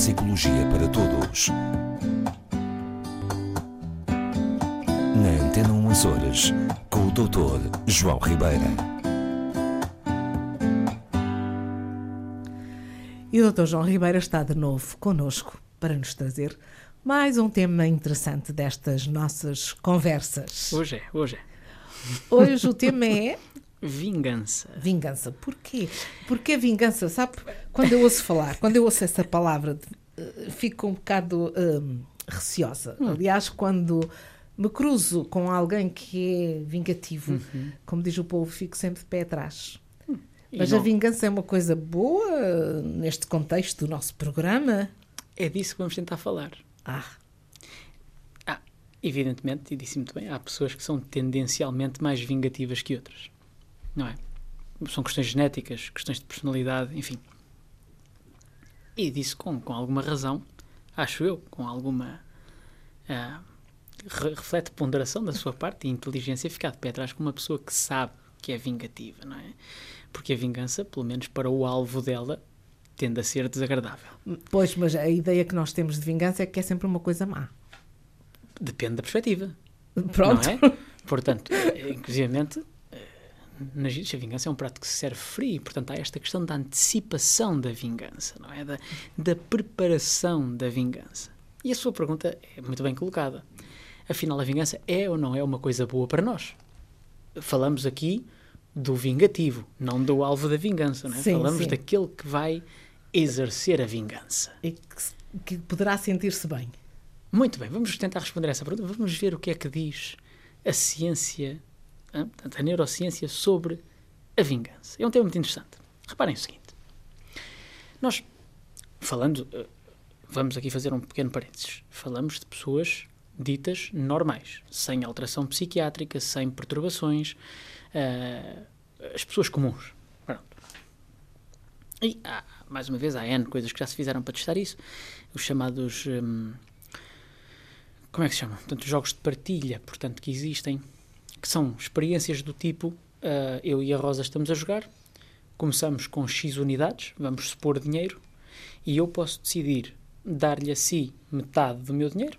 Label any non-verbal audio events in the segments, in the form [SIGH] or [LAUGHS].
Psicologia para Todos. Na Antena 1 Açores, com o Dr. João Ribeira. E o Dr. João Ribeira está de novo connosco para nos trazer mais um tema interessante destas nossas conversas. Hoje é, hoje é. Hoje o tema é Vingança. vingança. Porquê? Porque a vingança, sabe? Quando eu ouço falar, quando eu ouço essa palavra, eh, fico um bocado hum, receosa. Aliás, quando me cruzo com alguém que é vingativo, como diz o povo, fico sempre de pé atrás. E Mas a não- vingança é uma coisa boa eh, neste contexto do nosso programa? É disso que vamos tentar falar. Ah, Ah, evidentemente, e disse muito bem, há pessoas que são tendencialmente mais vingativas que outras. Não é? São questões genéticas, questões de personalidade, enfim. E disso com, com alguma razão, acho eu, com alguma. re- reflete ponderação da sua parte e inteligência ficar de pé atrás com uma pessoa que sabe que é vingativa, não é? Porque a vingança, pelo menos para o alvo dela, tende a ser desagradável. pois, mas a ideia que nós temos de vingança é que é sempre uma coisa má. Depende da perspectiva. Pronto. Não é? Portanto, eh, nas a vingança é um prato que se serve frio, portanto há esta questão da antecipação da vingança, não é? Da, da preparação da vingança. E a sua pergunta é muito bem colocada. Afinal, a vingança é ou não é uma coisa boa para nós? Falamos aqui do vingativo, não do alvo da vingança, não é? Sim, Falamos sim. daquele que vai exercer a vingança. E que, que poderá sentir-se bem. Muito bem, vamos tentar responder a essa pergunta. Vamos ver o que é que diz a ciência, hã? portanto, a neurociência sobre a vingança. É um tema muito interessante. Reparem o seguinte: nós, falando, eh, vamos aqui fazer um pequeno parênteses. Falamos de pessoas ditas normais, sem alteração psiquiátrica, sem perturbações, eh, as pessoas comuns. Pronto. E há, mais uma vez, há N coisas que já se fizeram para testar isso. Os chamados. hum, como é que se chama? Portanto, jogos de partilha, portanto, que existem, que são experiências do tipo: ah, eu e a Rosa estamos a jogar, começamos com X unidades, vamos supor dinheiro, e eu posso decidir dar-lhe a si metade do meu dinheiro,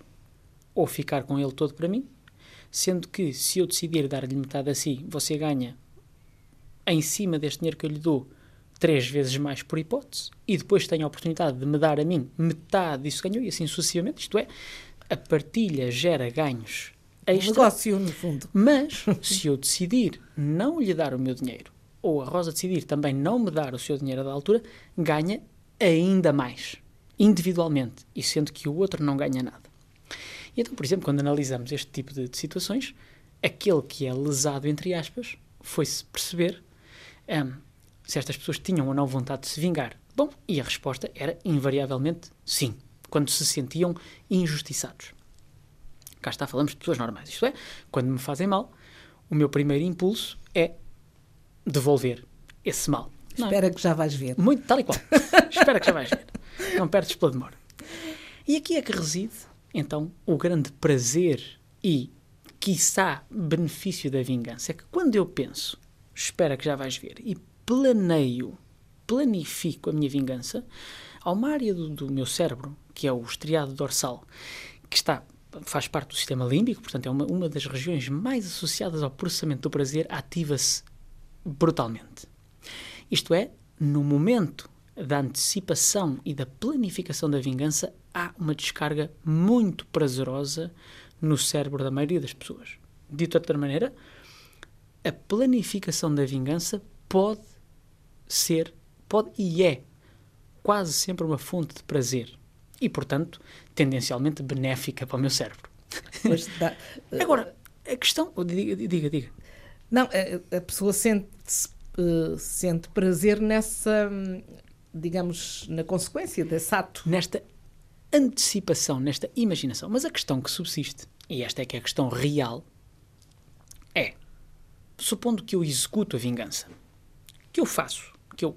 ou ficar com ele todo para mim, sendo que se eu decidir dar-lhe metade a si, você ganha em cima deste dinheiro que eu lhe dou três vezes mais por hipótese e depois tem a oportunidade de me dar a mim metade disso ganhou e assim sucessivamente. Isto é, a partilha gera ganhos extra, negócio, no fundo. mas [LAUGHS] se eu decidir não lhe dar o meu dinheiro ou a Rosa decidir também não me dar o seu dinheiro da altura, ganha ainda mais, individualmente, e sendo que o outro não ganha nada. E então, por exemplo, quando analisamos este tipo de, de situações, aquele que é lesado, entre aspas, foi-se perceber hum, se estas pessoas tinham ou não vontade de se vingar. Bom, e a resposta era invariavelmente sim, quando se sentiam injustiçados. Cá está, falamos de pessoas normais. Isto é, quando me fazem mal, o meu primeiro impulso é devolver esse mal. Não é? Espera que já vais ver. Muito, tal e qual. [LAUGHS] Espera que já vais ver. Não perdes pela demora. E aqui é que reside, então, o grande prazer e, quiçá, benefício da vingança. É que quando eu penso, espera que já vais ver, e planeio, planifico a minha vingança, há uma área do, do meu cérebro, que é o estriado dorsal, que está faz parte do sistema límbico, portanto é uma, uma das regiões mais associadas ao processamento do prazer, ativa-se brutalmente. Isto é, no momento da antecipação e da planificação da vingança, há uma descarga muito prazerosa no cérebro da maioria das pessoas. Dito de outra maneira, a planificação da vingança pode ser, pode e é quase sempre uma fonte de prazer e, portanto, tendencialmente benéfica para o meu cérebro. Dá- [LAUGHS] Agora, a questão. Diga, diga. Não, a, a pessoa sente, sente prazer nessa, digamos, na consequência desse ato. nesta antecipação, nesta imaginação. Mas a questão que subsiste, e esta é que é a questão real, é, supondo que eu executo a vingança, que eu faço, que eu,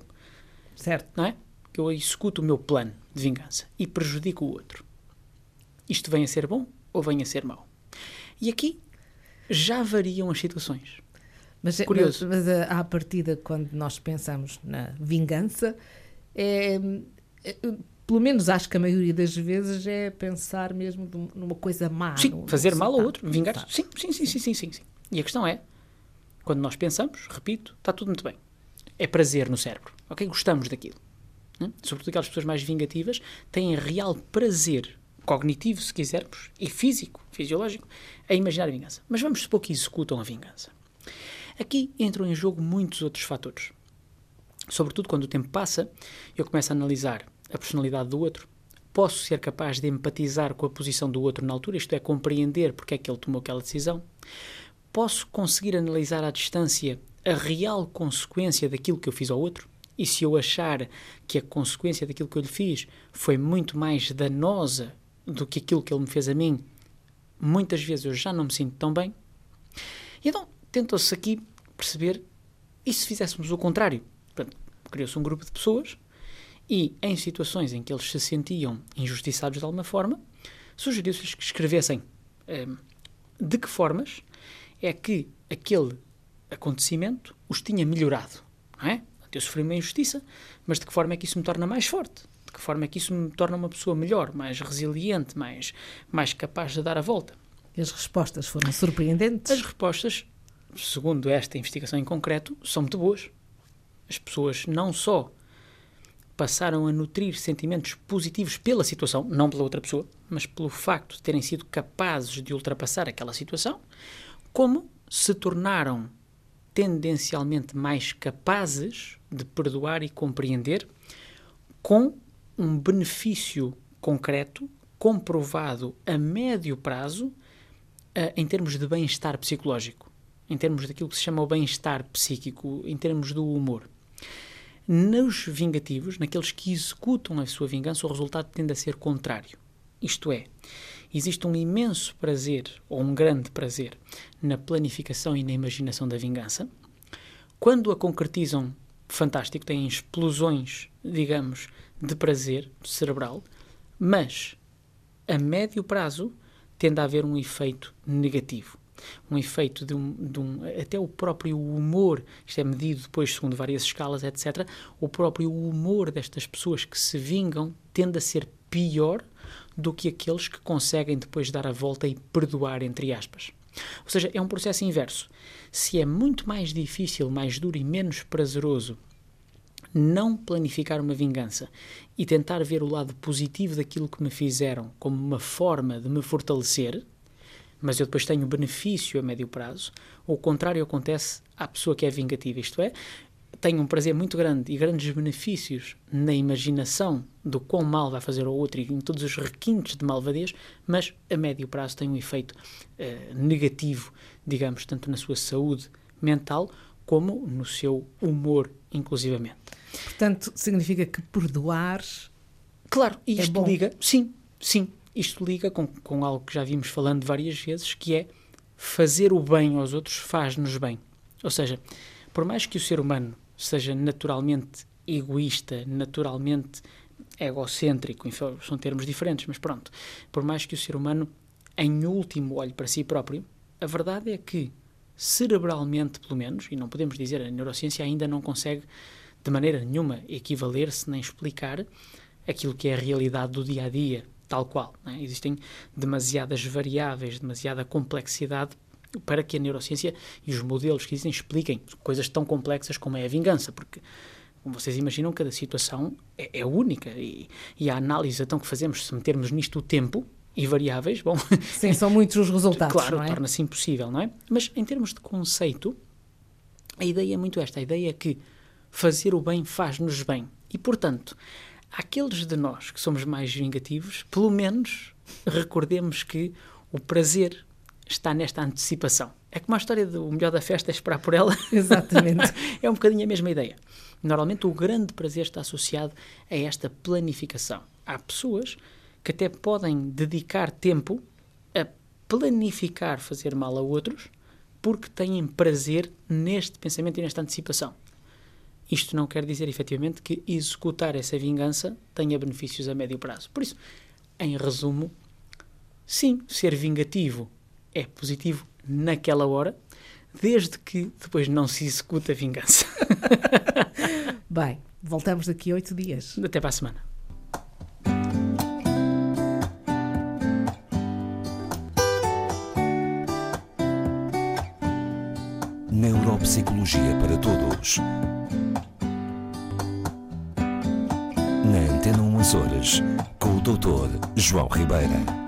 Certo? não é? Que eu executo o meu plano de vingança e prejudico o outro. Isto vem a ser bom ou vem a ser mau? E aqui já variam as situações. Mas, é- Curioso. mas, mas a- à partida, quando nós pensamos na vingança, é, é, pelo menos acho que a maioria das vezes é pensar mesmo numa coisa má. Sim, no- fazer no mal ao outro, vingar sim, sim, sim, sim, sim, sim, sim. E a questão é, quando nós pensamos, repito, está tudo muito bem. É prazer no cérebro, ok? Gostamos daquilo. Né? Sobretudo aquelas pessoas mais vingativas têm real prazer cognitivo, se quisermos, e físico, fisiológico, a imaginar a vingança. Mas vamos supor que executam a vingança. Aqui entram em jogo muitos outros fatores. Sobretudo quando o tempo passa, eu começo a analisar a personalidade do outro, posso ser capaz de empatizar com a posição do outro na altura, isto é, compreender porque é que ele tomou aquela decisão, posso conseguir analisar à distância a real consequência daquilo que eu fiz ao outro, e se eu achar que a consequência daquilo que eu lhe fiz foi muito mais danosa do que aquilo que ele me fez a mim, muitas vezes eu já não me sinto tão bem. E então tenta-se aqui perceber e se fizéssemos o contrário? Criou-se um grupo de pessoas e, em situações em que eles se sentiam injustiçados de alguma forma, sugeriu-se-lhes que escrevessem ehm, de que formas é que aquele acontecimento os tinha melhorado. Eu sofri uma injustiça, mas de que forma é que isso me torna mais forte? De que forma é que isso me torna uma pessoa melhor, mais resiliente, mais, mais capaz de dar a volta? E as respostas foram surpreendentes. As respostas, segundo esta investigação em concreto, são muito boas. As pessoas não só passaram a nutrir sentimentos positivos pela situação, não pela outra pessoa, mas pelo facto de terem sido capazes de ultrapassar aquela situação, como se tornaram tendencialmente mais capazes de perdoar e compreender com um benefício concreto, comprovado a médio prazo, eh, em termos de bem-estar psicológico, em termos daquilo que se chama o bem-estar psíquico, em termos do humor. Nos vingativos, naqueles que executam a sua vingança, o resultado tende a ser contrário. Isto é, existe um imenso prazer, ou um grande prazer, na planificação e na imaginação da vingança. Quando a concretizam, fantástico, têm explosões, digamos, de prazer cerebral, mas a médio prazo tende a haver um efeito negativo. Um efeito de um, de um- Até o próprio humor, isto é medido depois segundo várias escalas, etc. O próprio humor destas pessoas que se vingam tende a ser pior do que aqueles que conseguem depois dar a volta e perdoar, entre aspas. Ou seja, é um processo inverso. Se é muito mais difícil, mais duro e menos prazeroso não planificar uma vingança e tentar ver o lado positivo daquilo que me fizeram como uma forma de me fortalecer, mas eu depois tenho benefício a médio prazo, o contrário acontece à pessoa que é vingativa, isto é, tenho um prazer muito grande e grandes benefícios na imaginação do quão mal vai fazer ao outro e em todos os requintes de malvadez, mas a médio prazo tem um efeito eh, negativo, digamos, tanto na sua saúde mental como no seu humor, inclusivamente. Portanto, significa que perdoar Claro, e É isto bom. liga, sim, sim, isto liga com, com algo que já vimos falando várias vezes, que é fazer o bem aos outros faz-nos bem. Ou seja, por mais que o ser humano seja naturalmente egoísta, naturalmente egocêntrico, enfim, são termos diferentes, mas pronto, por mais que o ser humano, em último, olhe para si próprio, a verdade é que, cerebralmente, pelo menos, e não podemos dizer, a neurociência ainda não consegue de maneira nenhuma equivaler-se nem explicar aquilo que é a realidade do dia a dia, tal qual. é? Existem demasiadas variáveis, demasiada complexidade para que a neurociência e os modelos que existem expliquem coisas tão complexas como é a vingança, porque, como vocês imaginam, cada situação é, é única e, e a análise então que fazemos, se metermos nisto o tempo e variáveis, bom, [LAUGHS] sim, são muitos os resultados, claro, é? torna-se impossível, não é? Mas em termos de conceito, a ideia é muito esta: a ideia é que fazer o bem faz-nos bem. E, portanto, aqueles de nós que somos mais vingativos, pelo menos recordemos que o prazer está nesta antecipação. É como a história do melhor da festa é esperar por ela. [LAUGHS] Exatamente. [LAUGHS] é um bocadinho a mesma ideia. Normalmente o grande prazer está associado a esta planificação. Há pessoas que até podem dedicar tempo a planificar fazer mal a outros porque têm prazer neste pensamento e nesta antecipação. Isto não quer dizer efetivamente que executar essa vingança tenha benefícios a médio prazo. Por isso, em resumo, sim, ser vingativo é positivo naquela hora, desde que depois não se executa a vingança. [LAUGHS] Bem, voltamos daqui a oito dias. Até para a semana. Neuropsicologia para Todos. Na Antena 1 Horas, com o Dr. João Ribeira.